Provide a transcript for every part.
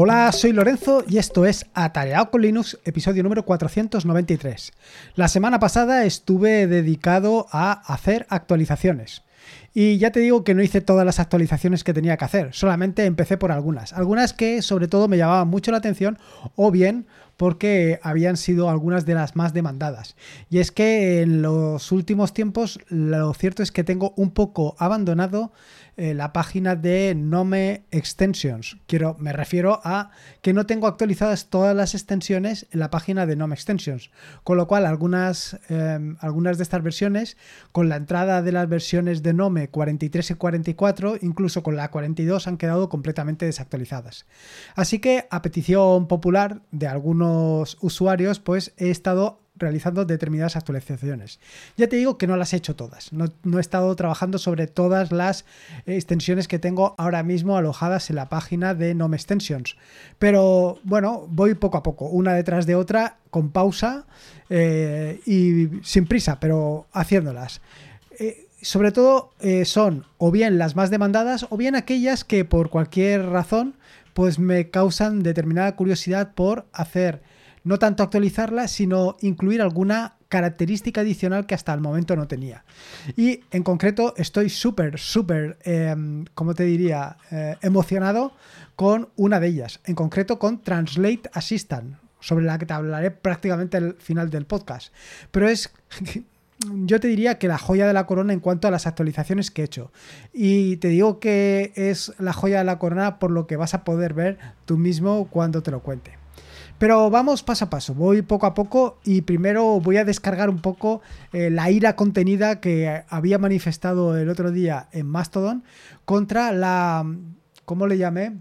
Hola, soy Lorenzo y esto es Atareado con Linux, episodio número 493. La semana pasada estuve dedicado a hacer actualizaciones. Y ya te digo que no hice todas las actualizaciones que tenía que hacer, solamente empecé por algunas. Algunas que sobre todo me llamaban mucho la atención o bien porque habían sido algunas de las más demandadas. Y es que en los últimos tiempos lo cierto es que tengo un poco abandonado eh, la página de Nome Extensions. Quiero, me refiero a que no tengo actualizadas todas las extensiones en la página de Nome Extensions. Con lo cual, algunas, em, algunas de estas versiones, con la entrada de las versiones de Nome 43 y 44, incluso con la 42, han quedado completamente desactualizadas. Así que, a petición popular de algunos usuarios, pues he estado realizando determinadas actualizaciones. Ya te digo que no las he hecho todas, no, he estado trabajando sobre todas las extensiones que tengo ahora mismo alojadas en la página de Nome Extensions, pero bueno, voy poco a poco, una detrás de otra, con pausa eh, y sin prisa, pero haciéndolas. Eh, sobre todo eh, son o bien las más demandadas o bien aquellas que por cualquier razón pues me causan determinada curiosidad por hacer no tanto actualizarla, sino incluir alguna característica adicional que hasta el momento no tenía. Y en concreto estoy súper, súper, em, como te diría, eh, emocionado con una de ellas, en concreto con Translate Assistant, sobre la que te hablaré prácticamente al final del podcast. Pero es yo te diría que la joya de la corona en cuanto a las actualizaciones que he hecho. Y te digo que es la joya de la corona por lo que vas a poder ver tú mismo cuando te lo cuente. Pero vamos paso a paso, voy poco a poco y primero voy a descargar un poco eh, la ira contenida que había manifestado el otro día en Mastodon contra la, ¿cómo le llamé?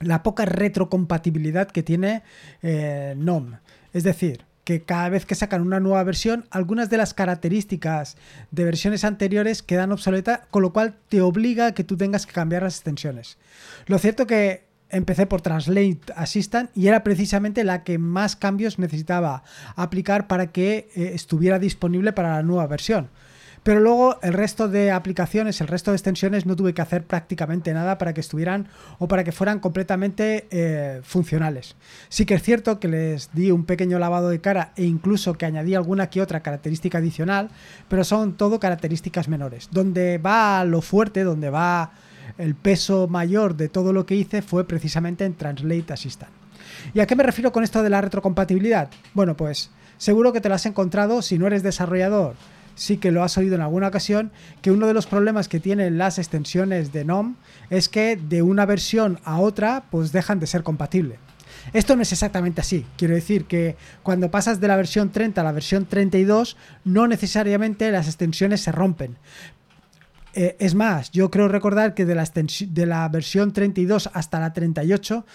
La poca retrocompatibilidad que tiene eh, NOM. Es decir, que cada vez que sacan una nueva versión, algunas de las características de versiones anteriores quedan obsoletas, con lo cual te obliga a que tú tengas que cambiar las extensiones. Lo cierto que empecé por Translate Assistant y era precisamente la que más cambios necesitaba aplicar para que eh, estuviera disponible para la nueva versión. Pero luego el resto de aplicaciones, el resto de extensiones no tuve que hacer prácticamente nada para que estuvieran o para que fueran completamente eh, funcionales. Sí que es cierto que les di un pequeño lavado de cara e incluso que añadí alguna que otra característica adicional, pero son todo características menores. Donde va lo fuerte, donde va el peso mayor de todo lo que hice fue precisamente en Translate Assistant. ¿Y a qué me refiero con esto de la retrocompatibilidad? Bueno, pues seguro que te lo has encontrado si no eres desarrollador. Sí que lo has oído en alguna ocasión, que uno de los problemas que tienen las extensiones de NOM es que de una versión a otra pues dejan de ser compatibles. Esto no es exactamente así. Quiero decir que cuando pasas de la versión 30 a la versión 32, no necesariamente las extensiones se rompen. Eh, es más, yo creo recordar que de la, de la versión 32 hasta la 38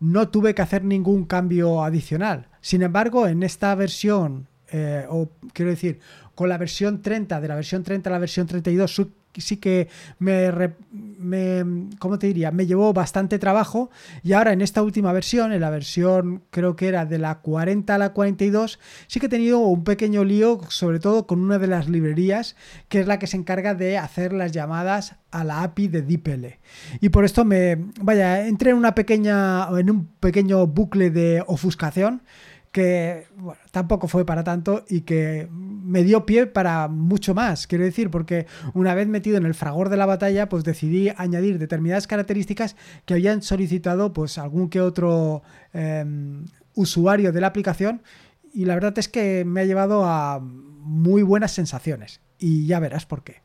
no tuve que hacer ningún cambio adicional. Sin embargo, en esta versión, eh, o quiero decir, con la versión 30, de la versión 30 a la versión 32, sí que me, me, ¿cómo te diría? Me llevó bastante trabajo y ahora en esta última versión, en la versión creo que era de la 40 a la 42, sí que he tenido un pequeño lío, sobre todo con una de las librerías, que es la que se encarga de hacer las llamadas a la API de DeepL. Y por esto me, vaya, entré en una pequeña, en un pequeño bucle de ofuscación que tampoco fue para tanto y que me dio pie para mucho más, quiero decir, porque una vez metido en el fragor de la batalla, pues decidí añadir determinadas características que habían solicitado pues algún que otro em, usuario de la aplicación y la verdad es que me ha llevado a muy buenas sensaciones y ya verás por qué.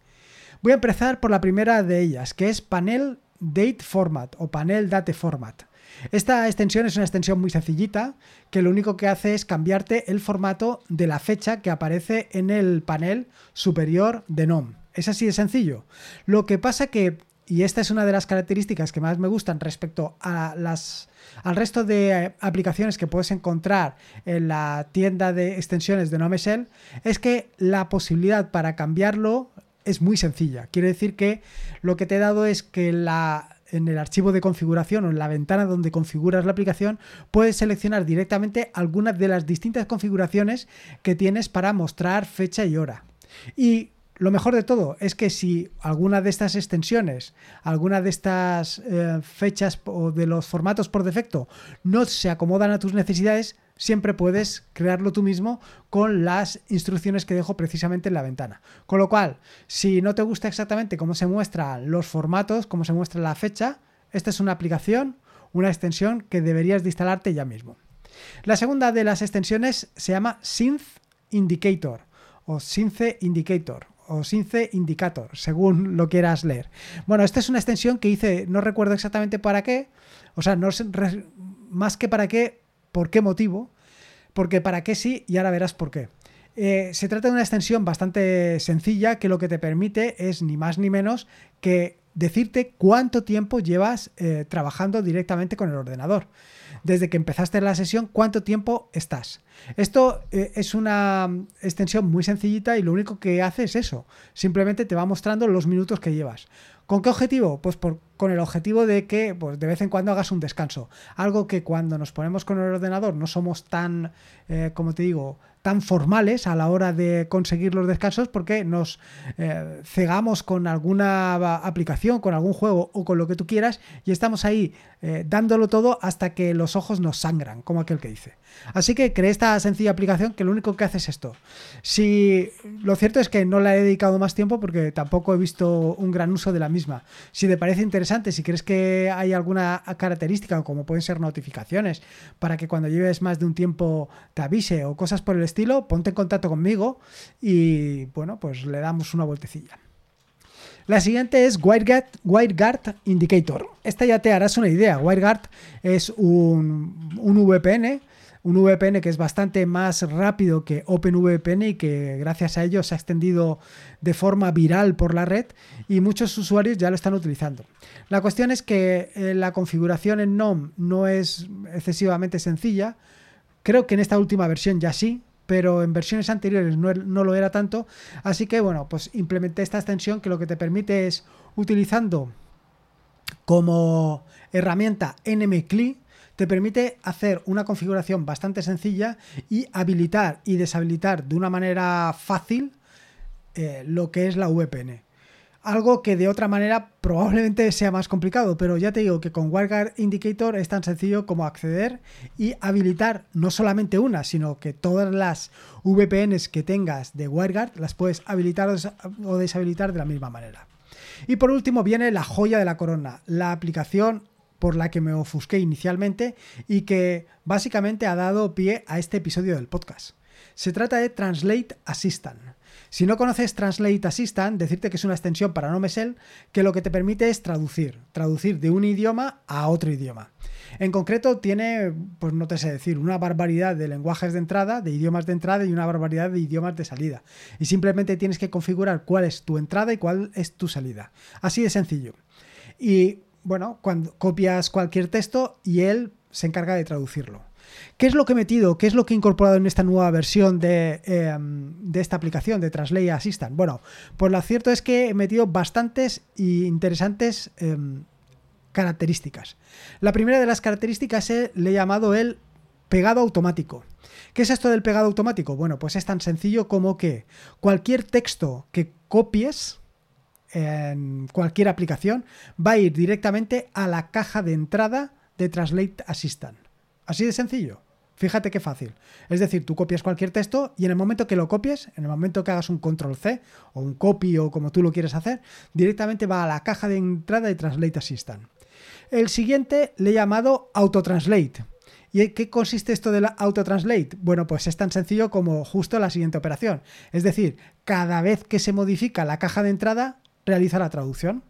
Voy a empezar por la primera de ellas, que es Panel Date Format o Panel Date Format. Esta extensión es una extensión muy sencillita que lo único que hace es cambiarte el formato de la fecha que aparece en el panel superior de NOM. Es así de sencillo. Lo que pasa que, y esta es una de las características que más me gustan respecto a las al resto de eh, aplicaciones que puedes encontrar en la tienda de extensiones de Nome Shell, es que la posibilidad para cambiarlo es muy sencilla. Quiere decir que lo que te he dado es que la, en el archivo de configuración o en la ventana donde configuras la aplicación, puedes seleccionar directamente algunas de las distintas configuraciones que tienes para mostrar fecha y hora. Lo mejor de todo es que si alguna de estas extensiones, alguna de estas eh, fechas o de los formatos por defecto no se acomodan a tus necesidades, siempre puedes crearlo tú mismo con las instrucciones que dejo precisamente en la ventana. Con lo cual, si no te gusta exactamente cómo se muestran los formatos, cómo se muestra la fecha, esta es una aplicación, una extensión que deberías de instalarte ya mismo. La segunda de las extensiones se llama Synth Indicator o Synth Indicator o Synth Indicator, según lo quieras leer. Bueno, esta es una extensión que hice, no recuerdo exactamente para qué, o sea, no más que para qué, por qué motivo, porque para qué sí y ahora verás por qué. Eh, se trata de una extensión bastante sencilla que lo que te permite es ni más ni menos que decirte cuánto tiempo llevas eh, trabajando directamente con el ordenador. Desde que empezaste la sesión, cuánto tiempo estás. Esto eh, es una extensión muy sencillita y lo único que hace es eso. Simplemente te va mostrando los minutos que llevas. ¿Con qué objetivo? Pues con el objetivo de que pues, de vez en cuando hagas un descanso. Algo que cuando nos ponemos con el ordenador no somos tan, eh, como te digo, tan formales a la hora de conseguir los descansos porque nos eh, cegamos con alguna aplicación, con algún juego o con lo que tú quieras y estamos ahí dándolo todo hasta que los ojos nos sangran, como aquel que dice. Así que creé esta sencilla aplicación que lo único que hace es esto. Si lo cierto es que no la he dedicado más tiempo porque tampoco he visto un gran uso de la misma. Si te parece interesante, si crees que hay alguna característica como pueden ser notificaciones para que cuando lleves más de un tiempo te avise o cosas por el estilo ponte en contacto conmigo y bueno, pues le damos una vueltecilla. La siguiente es WireGuard, Indicator. Esta ya te harás una idea. WireGuard es un VPN, un VPN que es bastante más rápido que OpenVPN y que gracias a ello se ha extendido de forma viral por la red y muchos usuarios ya lo están utilizando. La cuestión es que eh, la configuración en NOM no es excesivamente sencilla. Creo que en esta última versión ya sí, pero en versiones anteriores no, lo era tanto. Así que bueno, pues implementé esta extensión que lo que te permite es, utilizando como herramienta NMCLI, te permite hacer una configuración bastante sencilla y habilitar y deshabilitar de una manera fácil eh, lo que es la VPN algo que de otra manera probablemente sea más complicado, pero ya te digo que con WireGuard Indicator es tan sencillo como acceder y habilitar no solamente una, sino que todas las VPNs que tengas de WireGuard las puedes habilitar o deshabilitar de la misma manera. Y por último viene la joya de la corona, la aplicación por la que me ofusqué inicialmente y que básicamente ha dado pie a este episodio del podcast. Se trata de Translate Assistant. Si no conoces Translate Assistant, decirte que es una extensión para NoMesel que lo que te permite es traducir, traducir de un idioma a otro idioma. En concreto tiene, pues no te sé decir, una barbaridad de lenguajes de entrada, de idiomas de entrada y una barbaridad de idiomas de salida. Y simplemente tienes que configurar cuál es tu entrada y cuál es tu salida. Así de sencillo. Y bueno, cuando copias cualquier texto y él se encarga de traducirlo. ¿Qué es lo que he metido? ¿Qué es lo que he incorporado en esta nueva versión de, em, esta aplicación de Translate Assistant? Bueno, pues lo cierto es que he metido bastantes e interesantes em, características. La primera de las características le he llamado el pegado automático. ¿Qué es esto del pegado automático? Bueno, pues es tan sencillo como que cualquier texto que copies en cualquier aplicación va a ir directamente a la caja de entrada de Translate Assistant. Así de sencillo. Fíjate qué fácil. Es decir, tú copias cualquier texto y en el momento que lo copies, en el momento que hagas un control C o un copy o como tú lo quieres hacer, directamente va a la caja de entrada de Translate Assistant. El siguiente le he llamado Autotranslate. ¿Y en qué consiste esto de la Autotranslate? Bueno, pues es tan sencillo como justo la siguiente operación. Es decir, cada vez que se modifica la caja de entrada, realiza la traducción.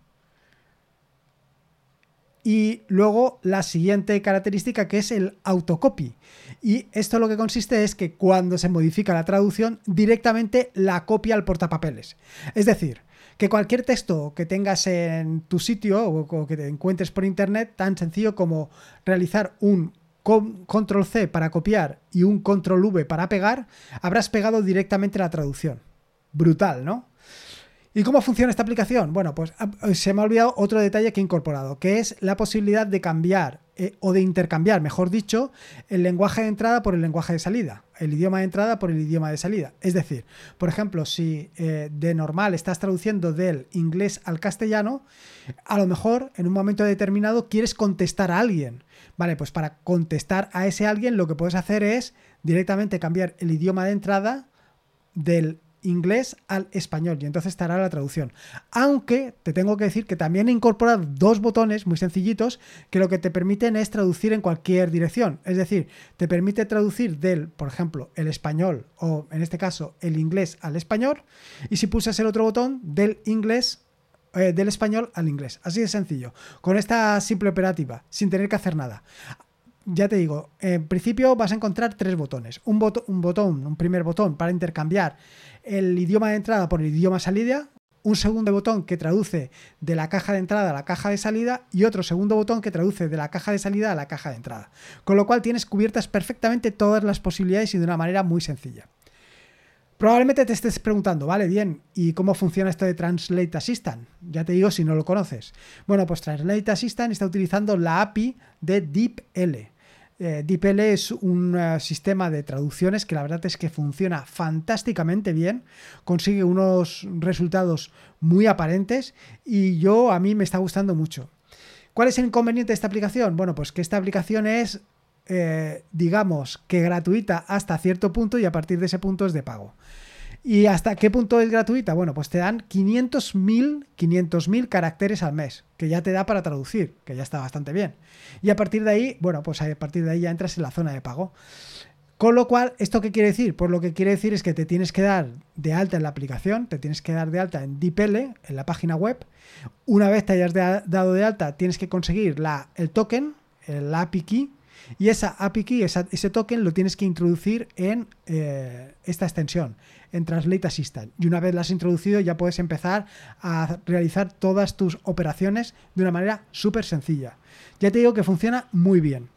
Y luego la siguiente característica que es el autocopy. Y esto lo que consiste es que cuando se modifica la traducción, directamente la copia al portapapeles. Es decir, que cualquier texto que tengas en tu sitio o que te encuentres por internet, tan sencillo como realizar un control C para copiar y un control V para pegar, habrás pegado directamente la traducción. Brutal, ¿no? ¿Y cómo funciona esta aplicación? Bueno, pues ah, se me ha olvidado otro detalle que he incorporado, que es la posibilidad de cambiar eh, o de intercambiar, mejor dicho, el lenguaje de entrada por el lenguaje de salida. el idioma de entrada por el idioma de salida. Es decir, por ejemplo, si eh, de normal estás traduciendo del inglés al castellano, a lo mejor en un momento determinado quieres contestar a alguien. Vale, pues para contestar a ese alguien lo que puedes hacer es directamente cambiar el idioma de entrada del inglés al español y entonces te hará la traducción. Aunque te tengo que decir que también he incorporado dos botones muy sencillitos que lo que te permiten es traducir en cualquier dirección. Es decir, te permite traducir del, por ejemplo, el español o en este caso el inglés al español y si pulsas el otro botón del inglés eh, del español al inglés. Así de sencillo. Con esta simple operativa, sin tener que hacer nada ya te digo, en principio vas a encontrar tres botones. Un, botón, un primer botón para intercambiar el idioma de entrada por el idioma salida, un segundo botón que traduce de la caja de entrada a la caja de salida y otro segundo botón que traduce de la caja de salida a la caja de entrada. Con lo cual tienes cubiertas perfectamente todas las posibilidades y de una manera muy sencilla. Probablemente te estés preguntando, vale, bien, ¿y cómo funciona esto de Translate Assistant? Ya te digo si no lo conoces. Bueno, pues Translate Assistant está utilizando la API de DeepL. Eh, DeepL es un eh, sistema de traducciones que la verdad es que funciona fantásticamente bien, consigue unos resultados muy aparentes y yo a mí me está gustando mucho. ¿Cuál es el inconveniente de esta aplicación? Bueno, pues que esta aplicación es, eh, digamos, que gratuita hasta cierto punto y a partir de ese punto es de pago. ¿Y hasta qué punto es gratuita? Bueno, pues te dan 500.000 caracteres al mes, que ya te da para traducir, que ya está bastante bien. Y a partir de ahí, bueno, pues a partir de ahí ya entras en la zona de pago. Con lo cual, ¿esto qué quiere decir? Pues lo que quiere decir es que te tienes que dar de alta en la aplicación, te tienes que dar de alta en DeepL, en la página web. Una vez te hayas dado de alta, tienes que conseguir la, el token, el API key, y esa API key, ese token, lo tienes que introducir en eh, esta extensión, en Translate Assistant. Y una vez la has introducido, ya puedes empezar a realizar todas tus operaciones de una manera súper sencilla. Ya te digo que funciona muy bien.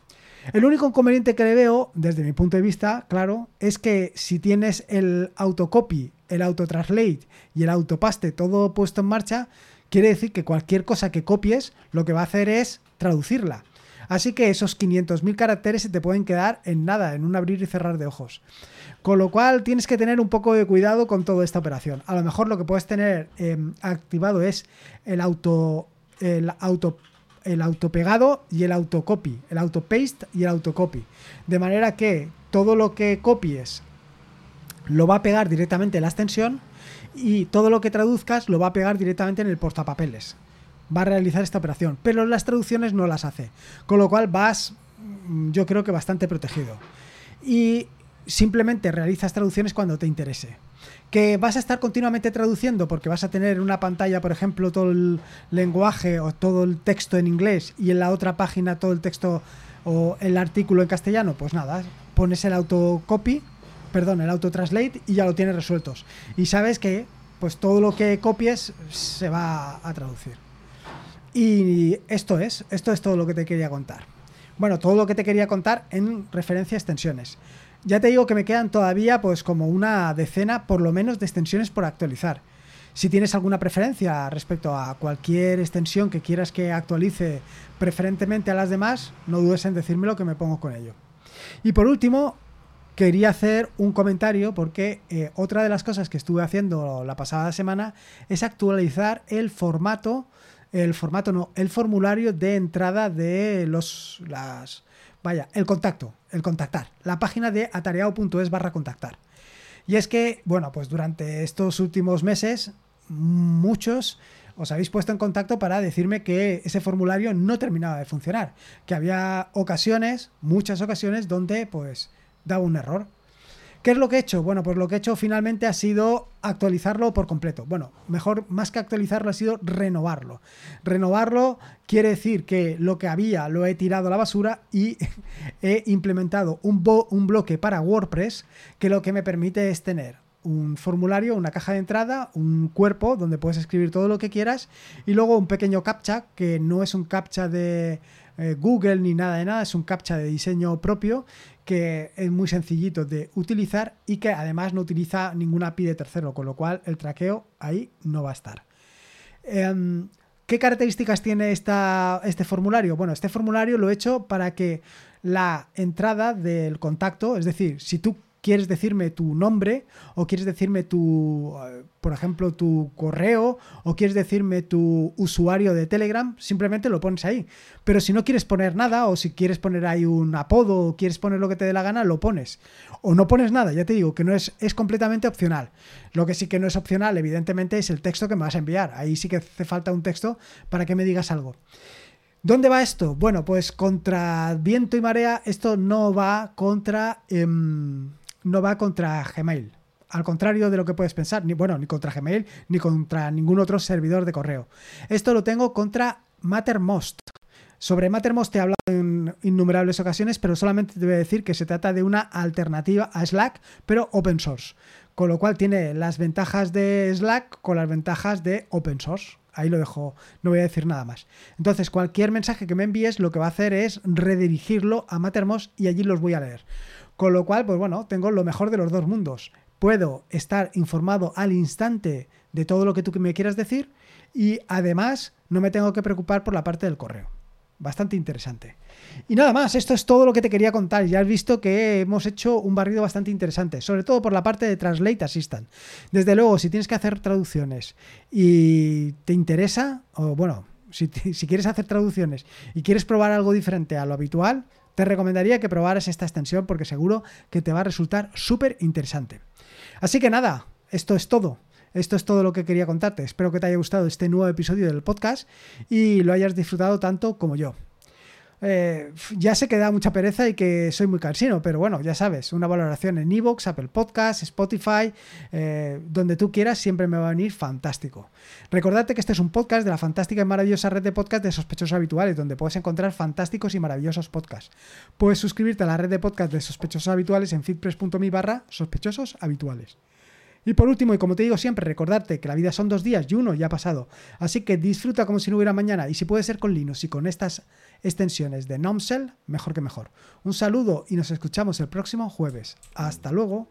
El único inconveniente que le veo, desde mi punto de vista, claro, es que si tienes el autocopy, el autotranslate y el autopaste todo puesto en marcha, quiere decir que cualquier cosa que copies, lo que va a hacer es traducirla. Así que esos 500.000 caracteres se te pueden quedar en nada, en un abrir y cerrar de ojos. Con lo cual tienes que tener un poco de cuidado con toda esta operación. A lo mejor lo que puedes tener em, activado es el auto, el auto el autopegado y el autocopy, el autopaste y el autocopy. De manera que todo lo que copies lo va a pegar directamente en la extensión y todo lo que traduzcas lo va a pegar directamente en el portapapeles va a realizar esta operación, pero las traducciones no las hace, con lo cual vas, mm, yo creo que bastante protegido. Y simplemente realizas traducciones cuando te interese. Que vas a estar continuamente traduciendo porque vas a tener en una pantalla, por ejemplo, todo el lenguaje o todo el texto en inglés y en la otra página todo el texto o el artículo en castellano, pues nada, pones el autocopy, perdón, el autotranslate y ya lo tienes resueltos. Y sabes que pues todo lo que copies se va a traducir. Y esto es, esto es todo lo que te quería contar. Bueno, todo lo que te quería contar en referencia a extensiones. Ya te digo que me quedan todavía pues como una decena por lo menos de extensiones por actualizar. Si tienes alguna preferencia respecto a cualquier extensión que quieras que actualice preferentemente a las demás, no dudes en decírmelo que me pongo con ello. Y por último, quería hacer un comentario porque eh, otra de las cosas que estuve haciendo la pasada semana es actualizar el formato el formato no, el formulario de entrada de los, las, vaya, el contacto, el contactar, la página de atareado.es barra contactar. Y es que, bueno, pues durante estos últimos meses, muchos os habéis puesto en contacto para decirme que ese formulario no terminaba de funcionar, que había ocasiones, muchas ocasiones, donde pues daba un error. ¿Qué es lo que he hecho? Bueno, pues lo que he hecho finalmente ha sido actualizarlo por completo. Bueno, mejor, más que actualizarlo, ha sido renovarlo. Renovarlo quiere decir que lo que había lo he tirado a la basura y he implementado un, un bloque para WordPress que lo que me permite es tener un formulario, una caja de entrada, un cuerpo donde puedes escribir todo lo que quieras y luego un pequeño captcha que no es un captcha de eh, Google ni nada de nada, es un captcha de diseño propio que es muy sencillito de utilizar y que además no utiliza ninguna API de tercero, con lo cual el traqueo ahí no va a estar. Em, ¿Qué características tiene esta, este formulario? Bueno, este formulario lo he hecho para que la entrada del contacto, es decir, si tú quieres decirme tu nombre o quieres decirme tu, eh, por ejemplo, tu correo o quieres decirme tu usuario de Telegram, simplemente lo pones ahí. Pero si no quieres poner nada o si quieres poner ahí un apodo o quieres poner lo que te dé la gana, lo pones. O no pones nada, ya te digo que no es, es completamente opcional. Lo que sí que no es opcional, evidentemente, es el texto que me vas a enviar. Ahí sí que hace falta un texto para que me digas algo. ¿Dónde va esto? Bueno, pues contra viento y marea, esto no va contra. Em, no va contra Gmail. Al contrario de lo que puedes pensar, ni bueno, ni contra Gmail, ni contra ningún otro servidor de correo. Esto lo tengo contra Mattermost. Sobre Mattermost he hablado en innumerables ocasiones, pero solamente te voy a decir que se trata de una alternativa a Slack, pero open source. Con lo cual tiene las ventajas de Slack con las ventajas de open source. Ahí lo dejo, no voy a decir nada más. Entonces, cualquier mensaje que me envíes lo que va a hacer es redirigirlo a Mattermost y allí los voy a leer. Con lo cual, pues bueno, tengo lo mejor de los dos mundos. Puedo estar informado al instante de todo lo que tú me quieras decir y además no me tengo que preocupar por la parte del correo. Bastante interesante. Y nada más, esto es todo lo que te quería contar. Ya has visto que hemos hecho un barrido bastante interesante, sobre todo por la parte de Translate Assistant. Desde luego, si tienes que hacer traducciones y te interesa, o bueno, si, si quieres hacer traducciones y quieres probar algo diferente a lo habitual, te recomendaría que probaras esta extensión porque seguro que te va a resultar súper interesante. Así que nada, esto es todo. Esto es todo lo que quería contarte. Espero que te haya gustado este nuevo episodio del podcast y lo hayas disfrutado tanto como yo. Eh, ya sé que da mucha pereza y que soy muy cansino, pero bueno, ya sabes, una valoración en Evox, Apple Podcasts, Spotify, eh, donde tú quieras, siempre me va a venir fantástico. Recordate que este es un podcast de la fantástica y maravillosa red de podcast de sospechosos habituales, donde puedes encontrar fantásticos y maravillosos podcasts. Puedes suscribirte a la red de podcast de sospechosos habituales en feedpress.me barra sospechosos habituales. Y por último, y como te digo siempre, recordarte que la vida son dos días y uno ya ha pasado. Así que disfruta como si no hubiera mañana y si puede ser con Linux y con estas extensiones de Nomcell, mejor que mejor. Un saludo y nos escuchamos el próximo jueves. Hasta luego.